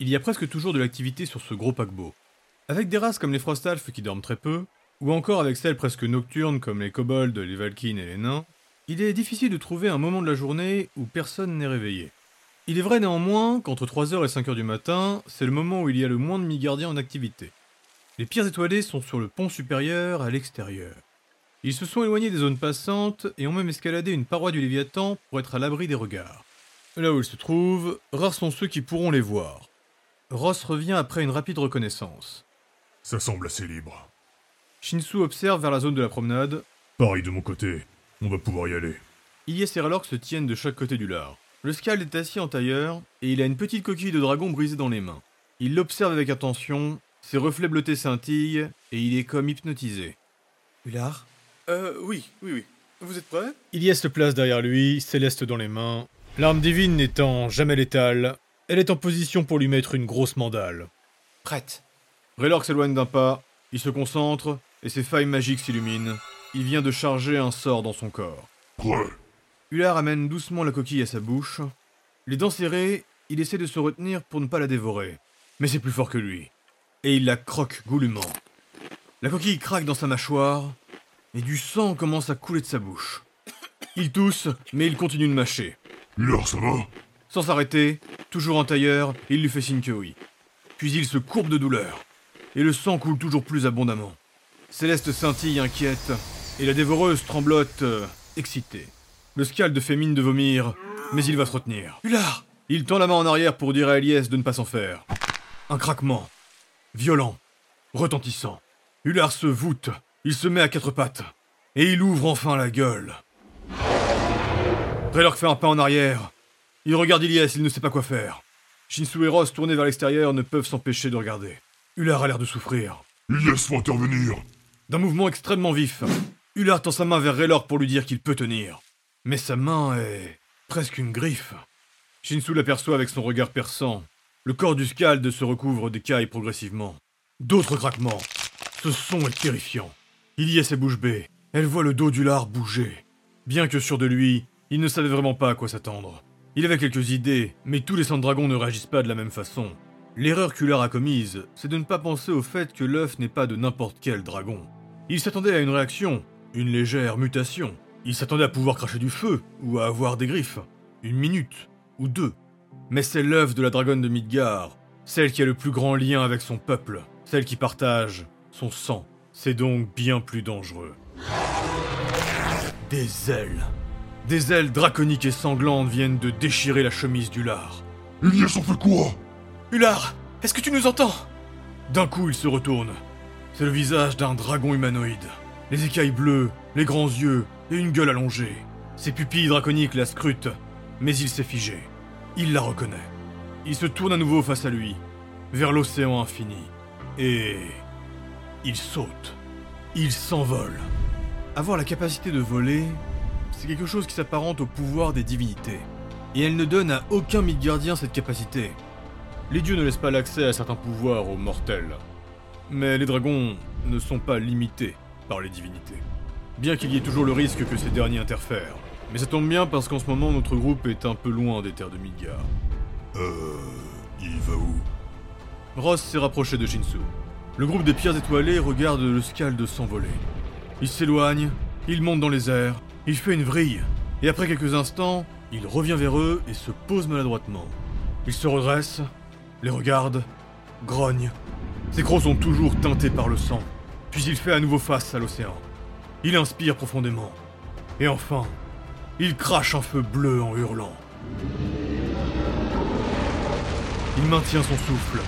Il y a presque toujours de l'activité sur ce gros paquebot. Avec des races comme les Frostalfs qui dorment très peu, ou encore avec celles presque nocturnes comme les kobolds, les Valkynes et les nains, il est difficile de trouver un moment de la journée où personne n'est réveillé. Il est vrai néanmoins qu'entre 3h et 5h du matin, c'est le moment où il y a le moins de mi-gardiens en activité. Les pierres étoilées sont sur le pont supérieur à l'extérieur. Ils se sont éloignés des zones passantes et ont même escaladé une paroi du Léviathan pour être à l'abri des regards. Là où ils se trouvent, rares sont ceux qui pourront les voir. Ross revient après une rapide reconnaissance. Ça semble assez libre. Shinsu observe vers la zone de la promenade. Pareil de mon côté, on va pouvoir y aller. Ilyes et Relorque se tiennent de chaque côté du lard. Le Scald est assis en tailleur et il a une petite coquille de dragon brisée dans les mains. Il l'observe avec attention, ses reflets bleutés scintillent et il est comme hypnotisé. Hulard Euh, oui, oui, oui. Vous êtes prêts? Ilyes se place derrière lui, céleste dans les mains. L'arme divine n'étant jamais létale, elle est en position pour lui mettre une grosse mandale. Prête. Raylork s'éloigne d'un pas, il se concentre, et ses failles magiques s'illuminent. Il vient de charger un sort dans son corps. Prêt. Hullard amène doucement la coquille à sa bouche. Les dents serrées, il essaie de se retenir pour ne pas la dévorer. Mais c'est plus fort que lui. Et il la croque goulûment. La coquille craque dans sa mâchoire, et du sang commence à couler de sa bouche. Il tousse, mais il continue de mâcher. Hullard, ça va? Sans s'arrêter, toujours en tailleur, il lui fait signe que oui. Puis il se courbe de douleur. Et le sang coule toujours plus abondamment. Céleste scintille inquiète, et la dévoreuse tremblote, euh, excitée. Le scalde fait mine de vomir, mais il va se retenir. Hulard Il tend la main en arrière pour dire à Elias de ne pas s'en faire. Un craquement. Violent. Retentissant. Hullard se voûte. Il se met à quatre pattes. Et il ouvre enfin la gueule. Raylork fait un pas en arrière. Il regarde Ilias, il ne sait pas quoi faire. Shinsu et Ross, tournés vers l'extérieur, ne peuvent s'empêcher de regarder. Hullard a l'air de souffrir. Ilyes, faut intervenir. D'un mouvement extrêmement vif, Hullard tend sa main vers Raylork pour lui dire qu'il peut tenir. Mais sa main est presque une griffe. Shinsu l'aperçoit avec son regard perçant. Le corps du Scald se recouvre d'écailles progressivement. D'autres craquements. Ce son est terrifiant. Il y a ses bouches bées. Elle voit le dos du lard bouger. Bien que sûr de lui, il ne savait vraiment pas à quoi s'attendre. Il avait quelques idées, mais tous les sang dragons ne réagissent pas de la même façon. L'erreur qu'Hullard a commise, c'est de ne pas penser au fait que l'œuf n'est pas de n'importe quel dragon. Il s'attendait à une réaction, une légère mutation. Il s'attendait à pouvoir cracher du feu, ou à avoir des griffes. Une minute, ou deux. Mais c'est l'œuf de la dragonne de Midgard, celle qui a le plus grand lien avec son peuple, celle qui partage son sang. C'est donc bien plus dangereux. Des ailes. Des ailes draconiques et sanglantes viennent de déchirer la chemise du lard. Ilyes, on fait quoi? Hulard Est-ce que tu nous entends? D'un coup, il se retourne. C'est le visage d'un dragon humanoïde. Les écailles bleues, les grands yeux et une gueule allongée. Ses pupilles draconiques la scrutent, mais il s'est figé. Il la reconnaît. Il se tourne à nouveau face à lui, vers l'océan infini. Et... Il saute. Il s'envole. Avoir la capacité de voler, c'est quelque chose qui s'apparente au pouvoir des divinités. Et elle ne donne à aucun Midgardien cette capacité. Les dieux ne laissent pas l'accès à certains pouvoirs aux mortels. Mais les dragons ne sont pas limités par les divinités. Bien qu'il y ait toujours le risque que ces derniers interfèrent. Mais ça tombe bien parce qu'en ce moment notre groupe est un peu loin des terres de Midgard. Euh... Il va où? Ross s'est rapproché de Shinsu. Le groupe des pierres étoilées regarde le Scald s'envoler. Il s'éloigne, il monte dans les airs, il fait une vrille, et après quelques instants, il revient vers eux et se pose maladroitement. Il se redresse, les regarde, grogne. Ses crocs sont toujours teintés par le sang, puis il fait à nouveau face à l'océan. Il inspire profondément, et enfin, il crache un feu bleu en hurlant. Il maintient son souffle,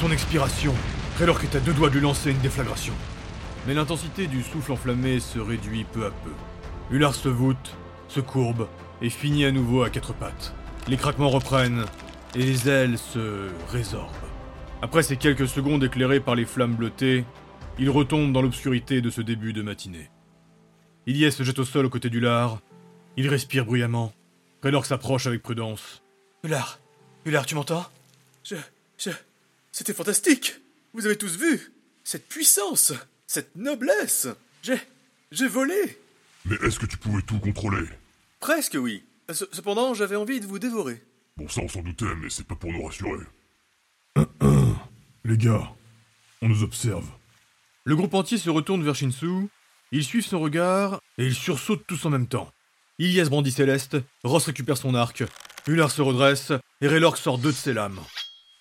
son expiration, alors est à deux doigts de lui lancer une déflagration. Mais l'intensité du souffle enflammé se réduit peu à peu. Hullard se voûte, se courbe et finit à nouveau à quatre pattes. Les craquements reprennent et les ailes se résorbent. Après ces quelques secondes éclairées par les flammes bleutées, il retombe dans l'obscurité de ce début de matinée. Ilyes se jette au sol aux côtés du lard. Il respire bruyamment. Raylor s'approche avec prudence. Hulard Hulard, tu m'entends? Je. Je. C'était fantastique Vous avez tous vu Cette puissance Cette noblesse J'ai. J'ai volé Mais est-ce que tu pouvais tout contrôler? Presque oui. Ce- Cependant, j'avais envie de vous dévorer. Bon, ça on s'en doutait, mais c'est pas pour nous rassurer. Les gars, on nous observe. Le groupe entier se retourne vers Shinsu, ils suivent son regard et ils sursautent tous en même temps. Ilias brandit Céleste, Ross récupère son arc, Ular se redresse et Raylork sort deux de ses lames.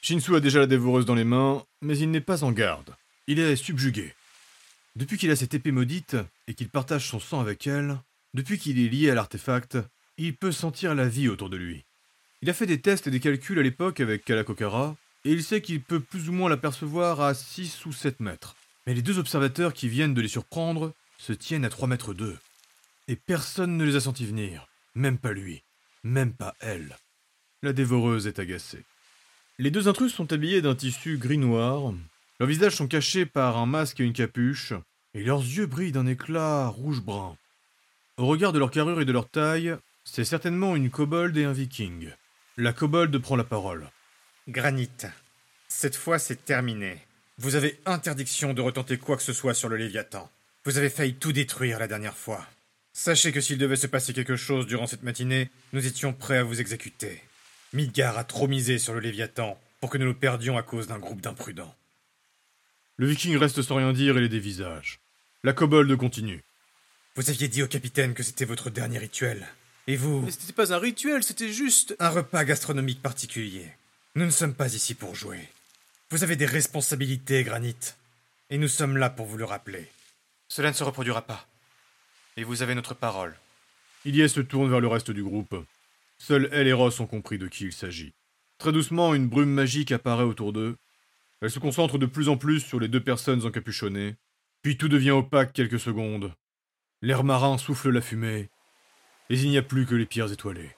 Shinsu a déjà la dévoreuse dans les mains, mais il n'est pas en garde. Il est subjugué. Depuis qu'il a cette épée maudite et qu'il partage son sang avec elle, depuis qu'il est lié à l'artefact, il peut sentir la vie autour de lui. Il a fait des tests et des calculs à l'époque avec Kalakokara, et il sait qu'il peut plus ou moins l'apercevoir à 6 ou 7 mètres. Mais les deux observateurs qui viennent de les surprendre se tiennent à 3 mètres d'eux. Et personne ne les a sentis venir, même pas lui, même pas elle. La dévoreuse est agacée. Les deux intrus sont habillés d'un tissu gris-noir, leurs visages sont cachés par un masque et une capuche, et leurs yeux brillent d'un éclat rouge-brun. Au regard de leur carrure et de leur taille, c'est certainement une kobold et un viking. La kobold prend la parole. Granit, cette fois c'est terminé. Vous avez interdiction de retenter quoi que ce soit sur le Léviathan. Vous avez failli tout détruire la dernière fois. Sachez que s'il devait se passer quelque chose durant cette matinée, nous étions prêts à vous exécuter. Midgar a trop misé sur le Léviathan pour que nous nous perdions à cause d'un groupe d'imprudents. Le viking reste sans rien dire et les dévisage. La kobold continue. Vous aviez dit au capitaine que c'était votre dernier rituel. Et vous Mais c'était pas un rituel, c'était juste. Un repas gastronomique particulier. Nous ne sommes pas ici pour jouer. Vous avez des responsabilités, Granit. Et nous sommes là pour vous le rappeler. Cela ne se reproduira pas. Et vous avez notre parole. Ilias se tourne vers le reste du groupe. Seuls elle et Ross ont compris de qui il s'agit. Très doucement, une brume magique apparaît autour d'eux. Elle se concentre de plus en plus sur les deux personnes encapuchonnées. Puis tout devient opaque quelques secondes. L'air marin souffle la fumée. Et il n'y a plus que les pierres étoilées.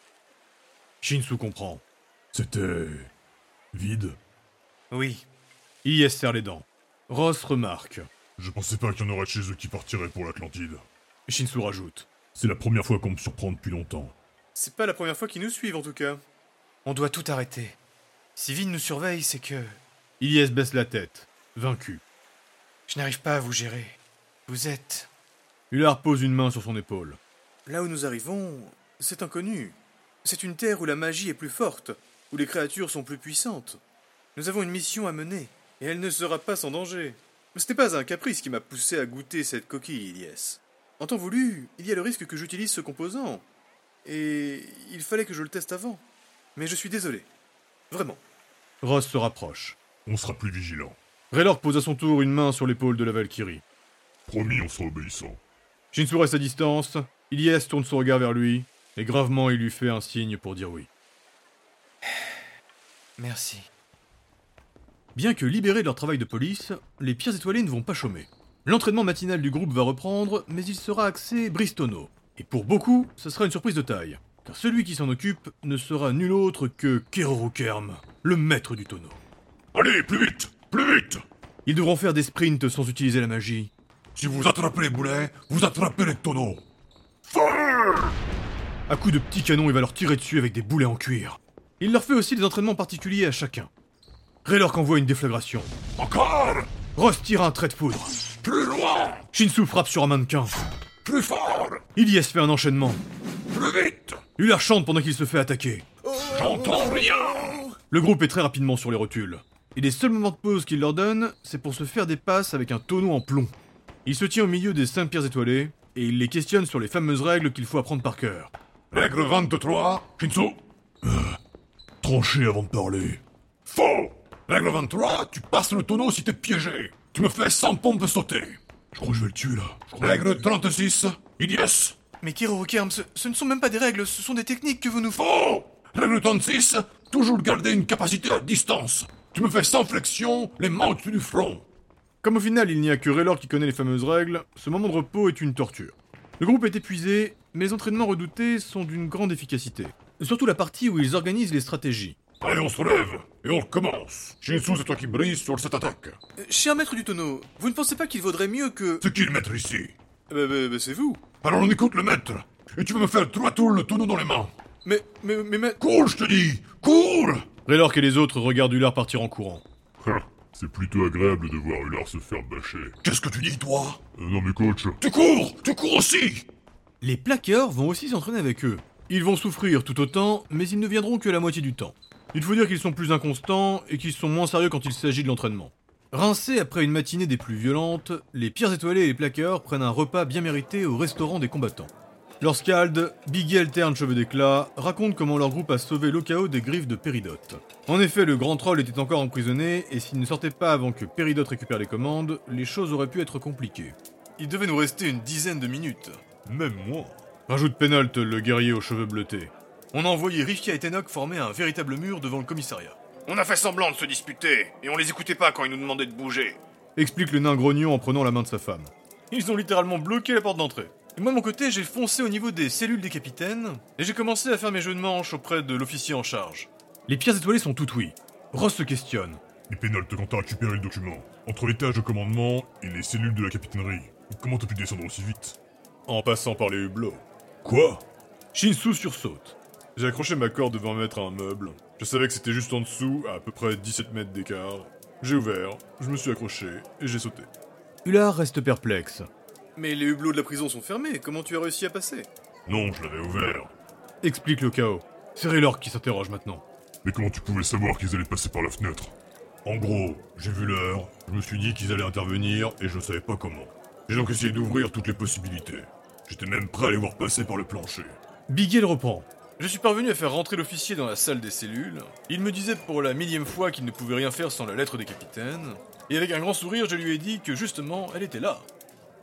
Shinsu comprend. C'était. vide. Oui. Ilias serre les dents. Ross remarque. Je pensais pas qu'il y en aurait de chez eux qui partiraient pour l'Atlantide. Shinsu rajoute. C'est la première fois qu'on me surprend depuis longtemps. C'est pas la première fois qu'ils nous suivent en tout cas. On doit tout arrêter. Si Vin nous surveille, c'est que. Ilias baisse la tête, vaincu. Je n'arrive pas à vous gérer. Vous êtes. Ular pose une main sur son épaule. Là où nous arrivons, c'est inconnu. C'est une terre où la magie est plus forte, où les créatures sont plus puissantes. Nous avons une mission à mener, et elle ne sera pas sans danger. Ce n'est pas un caprice qui m'a poussé à goûter cette coquille, Ilias. En temps voulu, il y a le risque que j'utilise ce composant. Et il fallait que je le teste avant. Mais je suis désolé. Vraiment. Ross se rapproche. On sera plus vigilant. Raylord pose à son tour une main sur l'épaule de la Valkyrie. Promis, on sera obéissant. Shinsu reste à distance, Ilias tourne son regard vers lui, et gravement il lui fait un signe pour dire oui. Merci. Bien que libérés de leur travail de police, les pierres étoilées ne vont pas chômer. L'entraînement matinal du groupe va reprendre, mais il sera axé Bristono. Et pour beaucoup, ce sera une surprise de taille, car celui qui s'en occupe ne sera nul autre que Keroro Kerm, le maître du tonneau. Allez, plus vite Plus vite Ils devront faire des sprints sans utiliser la magie. Si vous attrapez les boulets, vous attrapez les tonneaux. À coups de petits canons, il va leur tirer dessus avec des boulets en cuir. Il leur fait aussi des entraînements particuliers à chacun. Raylork envoie une déflagration. Encore Ross tire un trait de poudre. Plus loin Shinsu frappe sur un mannequin. Plus fort Ilias fait un enchaînement. Plus vite Ular chante pendant qu'il se fait attaquer. J'entends rien Le groupe est très rapidement sur les rotules. Et les seuls moments de pause qu'il leur donne, c'est pour se faire des passes avec un tonneau en plomb. Il se tient au milieu des cinq pierres étoilées, et il les questionne sur les fameuses règles qu'il faut apprendre par cœur. Règle 23, Shinsu euh, Trancher avant de parler. Faux Règle 23, tu passes le tonneau si t'es piégé. Tu me fais 100 pompes sauter. Je crois que je vais le tuer là. Règle 36, Ilias Mais Kerem, ce, ce ne sont même pas des règles, ce sont des techniques que vous nous faites. Faux Règle 36, toujours garder une capacité à distance. Tu me fais 100 flexions, les mains au-dessus du front. Comme au final il n'y a que Raylord qui connaît les fameuses règles, ce moment de repos est une torture. Le groupe est épuisé, mais les entraînements redoutés sont d'une grande efficacité. Surtout la partie où ils organisent les stratégies. Allez, on se relève et on recommence. Shinsu, c'est toi qui brise sur cette attaque. Euh, Cher maître du tonneau, vous ne pensez pas qu'il vaudrait mieux que... C'est qui le maître ici Bah, bah, bah, c'est vous. Alors on écoute le maître. Et tu vas me faire trois tours le tonneau dans les mains. Mais, mais, mais, mais... Cours, je te dis Cours Raylord et les autres regardent Ular partir en courant. C'est plutôt agréable de voir Ular se faire bâcher. Qu'est-ce que tu dis, toi? Non mais coach... Tu cours Tu cours aussi Les plaqueurs vont aussi s'entraîner avec eux. Ils vont souffrir tout autant, mais ils ne viendront que la moitié du temps. Il faut dire qu'ils sont plus inconstants et qu'ils sont moins sérieux quand il s'agit de l'entraînement. Rincés après une matinée des plus violentes, les pires étoilés et les plaqueurs prennent un repas bien mérité au restaurant des combattants. Lorsqu'Ald, Biggie alterne cheveux d'éclat, raconte comment leur groupe a sauvé l'Okao des griffes de Péridote. En effet, le grand troll était encore emprisonné, et s'il ne sortait pas avant que Péridote récupère les commandes, les choses auraient pu être compliquées. Il devait nous rester une dizaine de minutes. Même moi. Rajoute Penalt, le guerrier aux cheveux bleutés. On a envoyé Rifka et Tenok former un véritable mur devant le commissariat. On a fait semblant de se disputer, et on les écoutait pas quand ils nous demandaient de bouger. Explique le nain grognon en prenant la main de sa femme. Ils ont littéralement bloqué la porte d'entrée. Et moi, de mon côté, j'ai foncé au niveau des cellules des capitaines, et j'ai commencé à faire mes jeux de manche auprès de l'officier en charge. Les pierres étoilées sont toutes oui. Ross se questionne. Et Pénalt, quand t'as récupéré le document, entre l'étage de commandement et les cellules de la capitainerie, comment t'as pu descendre aussi vite? En passant par les hublots. Quoi? Shinsu sursaute. J'ai accroché ma corde devant mettre un meuble. Je savais que c'était juste en dessous, à à peu près 17 mètres d'écart. J'ai ouvert, je me suis accroché et j'ai sauté. Ular reste perplexe. Mais les hublots de la prison sont fermés, comment tu as réussi à passer? Non, je l'avais ouvert. Explique le chaos. C'est Raylord qui s'interroge maintenant. Mais comment tu pouvais savoir qu'ils allaient passer par la fenêtre? En gros, j'ai vu l'heure, je me suis dit qu'ils allaient intervenir et je savais pas comment. J'ai donc essayé d'ouvrir toutes les possibilités. J'étais même prêt à les voir passer par le plancher. Biggie le reprend. Je suis parvenu à faire rentrer l'officier dans la salle des cellules. Il me disait pour la millième fois qu'il ne pouvait rien faire sans la lettre des capitaines. Et avec un grand sourire, je lui ai dit que justement, elle était là.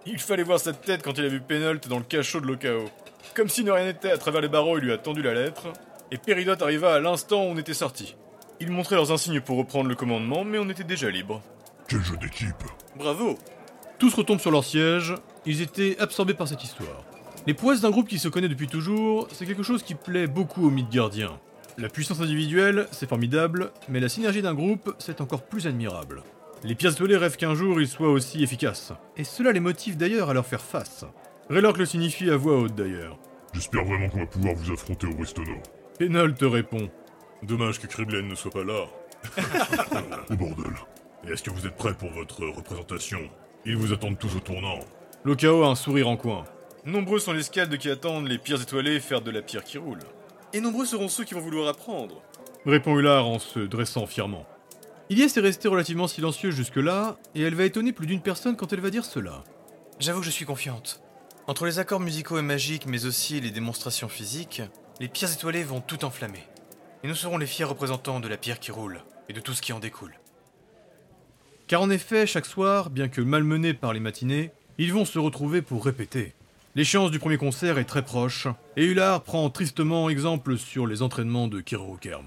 Il fallait voir sa tête quand il a vu Penalt dans le cachot de l'Okao. Comme si ne rien n'était, à travers les barreaux, il lui a tendu la lettre. Et Péridot arriva à l'instant où on était sortis. Ils montraient leurs insignes pour reprendre le commandement, mais on était déjà libre. Quel jeu d'équipe Bravo Tous retombent sur leur siège. Ils étaient absorbés par cette histoire. Les prouesses d'un groupe qui se connaît depuis toujours, c'est quelque chose qui plaît beaucoup aux Midgardiens. La puissance individuelle, c'est formidable, mais la synergie d'un groupe, c'est encore plus admirable. Les pierres étoilées rêvent qu'un jour ils soient aussi efficaces. Et cela les motive d'ailleurs à leur faire face. Raylork le signifie à voix haute d'ailleurs. J'espère vraiment qu'on va pouvoir vous affronter au Bristono. Pénal te répond. Dommage que Kriblen ne soit pas là. Au bordel. Et est-ce que vous êtes prêts pour votre représentation? Ils vous attendent tous au tournant. Lokao a un sourire en coin. Nombreux sont les scaldes qui attendent les pierres étoilées faire de la pierre qui roule. Et nombreux seront ceux qui vont vouloir apprendre. Répond Ular en se dressant fièrement. Ilyes est restée relativement silencieuse jusque-là, et elle va étonner plus d'une personne quand elle va dire cela. J'avoue que je suis confiante. Entre les accords musicaux et magiques, mais aussi les démonstrations physiques, les pierres étoilées vont tout enflammer. Et nous serons les fiers représentants de la pierre qui roule, et de tout ce qui en découle. Car en effet, chaque soir, bien que malmenés par les matinées, ils vont se retrouver pour répéter. L'échéance du premier concert est très proche, et Ular prend tristement exemple sur les entraînements de Kirokerm.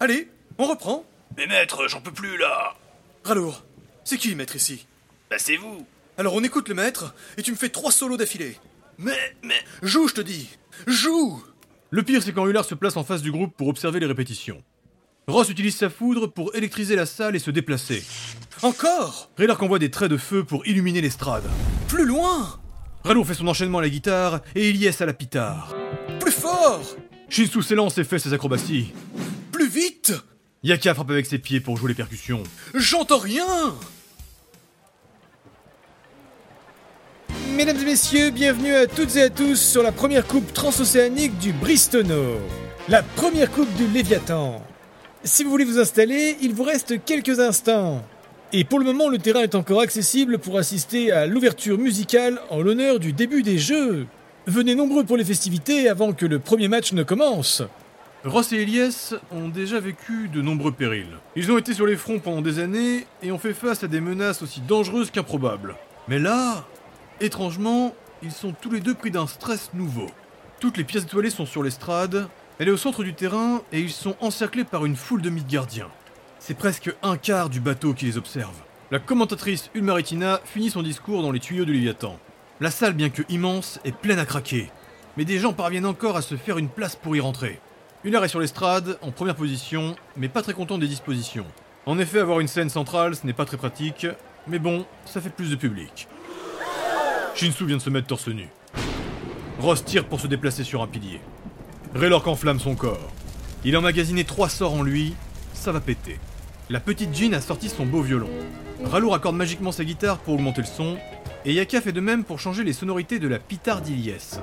Allez, on reprend Mais maître, j'en peux plus là Ralour, c'est qui le maître ici? Bah c'est vous Alors on écoute le maître, et tu me fais trois solos d'affilée. Mais, mais... Joue, je te dis Joue Le pire, c'est quand Ular se place en face du groupe pour observer les répétitions. Ross utilise sa foudre pour électriser la salle et se déplacer. Encore Raylark envoie des traits de feu pour illuminer l'estrade. Plus loin Ralour fait son enchaînement à la guitare et Ilyes à la pitare. Plus fort Shinsu s'élance et fait ses acrobaties. Plus vite Yaka frappe avec ses pieds pour jouer les percussions. J'entends rien Mesdames et messieurs, bienvenue à toutes et à tous sur la première coupe transocéanique du Bristono. La première coupe du Léviathan. Si vous voulez vous installer, il vous reste quelques instants. Et pour le moment, le terrain est encore accessible pour assister à l'ouverture musicale en l'honneur du début des Jeux. Venez nombreux pour les festivités avant que le premier match ne commence. Ross et Elias ont déjà vécu de nombreux périls. Ils ont été sur les fronts pendant des années et ont fait face à des menaces aussi dangereuses qu'improbables. Mais là, étrangement, ils sont tous les deux pris d'un stress nouveau. Toutes les pièces étoilées sont sur l'estrade, elle est au centre du terrain et ils sont encerclés par une foule de Midgardiens. C'est presque un quart du bateau qui les observe. La commentatrice Ulmaritina finit son discours dans les tuyaux de Léviathan. La salle, bien que immense, est pleine à craquer. Mais des gens parviennent encore à se faire une place pour y rentrer. Ular est sur l'estrade, en première position, mais pas très content des dispositions. En effet, avoir une scène centrale, ce n'est pas très pratique, mais bon, ça fait plus de public. Shinsu vient de se mettre torse nu. Ross tire pour se déplacer sur un pilier. Raylork enflamme son corps. Il a emmagasiné trois sorts en lui, ça va péter. La petite Jean a sorti son beau violon. Ralour accorde magiquement sa guitare pour augmenter le son, et Yaka fait de même pour changer les sonorités de la pitard d'Iliès.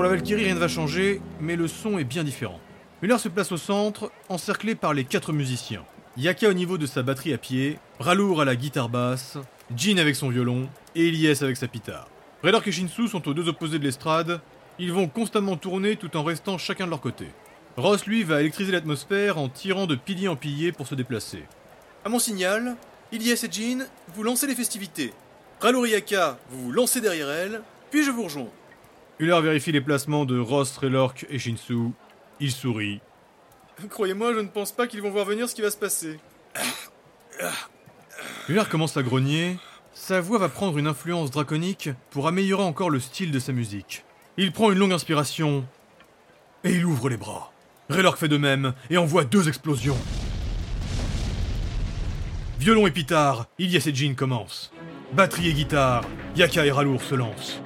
Pour la Valkyrie, rien ne va changer, mais le son est bien différent. Muller se place au centre, encerclé par les quatre musiciens. Yaka au niveau de sa batterie à pied, Ralour à la guitare basse, Jin avec son violon et Elias avec sa pitare. Raylork et Shinsu sont aux deux opposés de l'estrade, ils vont constamment tourner tout en restant chacun de leur côté. Ross, lui, va électriser l'atmosphère en tirant de pilier en pilier pour se déplacer. À mon signal, Ilyes et Jean, vous lancez les festivités. Ralour et Yaka, vous vous lancez derrière elle, puis je vous rejoins. Uller vérifie les placements de Ross, Raylork et Shinsu. Il sourit. Croyez-moi, je ne pense pas qu'ils vont voir venir ce qui va se passer. Uller commence à grogner. Sa voix va prendre une influence draconique pour améliorer encore le style de sa musique. Il prend une longue inspiration et il ouvre les bras. Raylork fait de même et envoie deux explosions. Violon et pitard, Ilyes et Jin commencent. Batterie et guitare, Yaka et Ralour se lancent.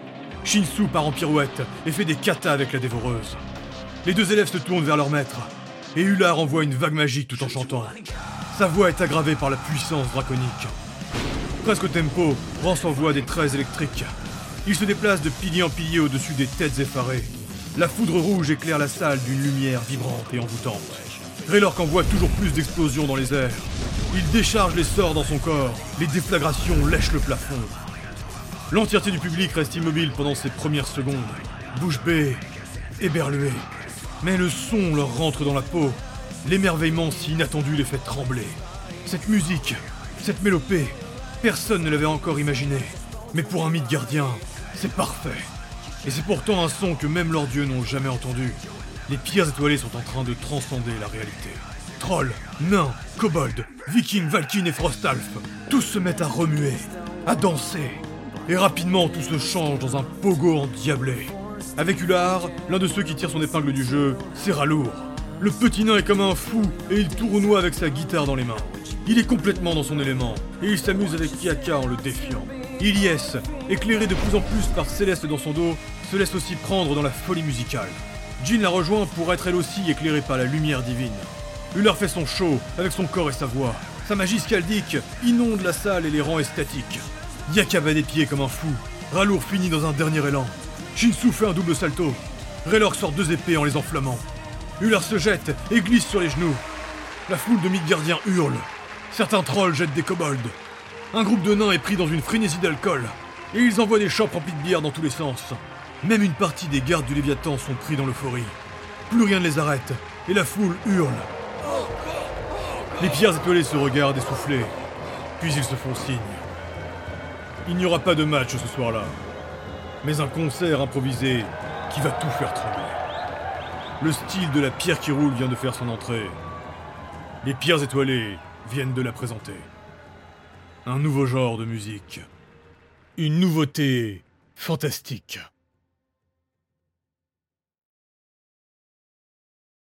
Shinsu part en pirouette et fait des katas avec la dévoreuse. Les deux élèves se tournent vers leur maître, et Ular envoie une vague magique tout en chantant. Sa voix est aggravée par la puissance draconique. Presque au tempo, Rance envoie des traits électriques. Il se déplace de pilier en pilier au-dessus des têtes effarées. La foudre rouge éclaire la salle d'une lumière vibrante et envoûtante. Raylork envoie toujours plus d'explosions dans les airs. Il décharge les sorts dans son corps. Les déflagrations lèchent le plafond. L'entièreté du public reste immobile pendant ces premières secondes. Bouche bée, éberluée. Mais le son leur rentre dans la peau. L'émerveillement si inattendu les fait trembler. Cette musique, cette mélopée, personne ne l'avait encore imaginé. Mais pour un mythe gardien, c'est parfait. Et c'est pourtant un son que même leurs dieux n'ont jamais entendu. Les pierres étoilées sont en train de transcender la réalité. Trolls, nains, kobolds, vikings, valkynes et frostalf, tous se mettent à remuer, à danser. Et rapidement tout se change dans un pogo endiablé. Avec Ular, l'un de ceux qui tire son épingle du jeu, c'est Ralour. Le petit nain est comme un fou et il tournoie avec sa guitare dans les mains. Il est complètement dans son élément et il s'amuse avec Yaka en le défiant. Ilyes, éclairé de plus en plus par Céleste dans son dos, se laisse aussi prendre dans la folie musicale. Jean la rejoint pour être elle aussi éclairée par la lumière divine. Ular fait son show avec son corps et sa voix. Sa magie scaldique inonde la salle et les rend esthétiques. Yaka bat des pieds comme un fou. Ralour finit dans un dernier élan. Shinsu fait un double salto. Raylork sort deux épées en les enflammant. Ular se jette et glisse sur les genoux. La foule de Midgardiens hurle. Certains trolls jettent des kobolds. Un groupe de nains est pris dans une frénésie d'alcool. Et ils envoient des chopes remplies de bière dans tous les sens. Même une partie des gardes du Léviathan sont pris dans l'euphorie. Plus rien ne les arrête. Et la foule hurle. Les pierres étoilées se regardent essoufflés. Puis ils se font signe. Il n'y aura pas de match ce soir-là. Mais un concert improvisé qui va tout faire trembler. Le style de la pierre qui roule vient de faire son entrée. Les pierres étoilées viennent de la présenter. Un nouveau genre de musique. Une nouveauté fantastique.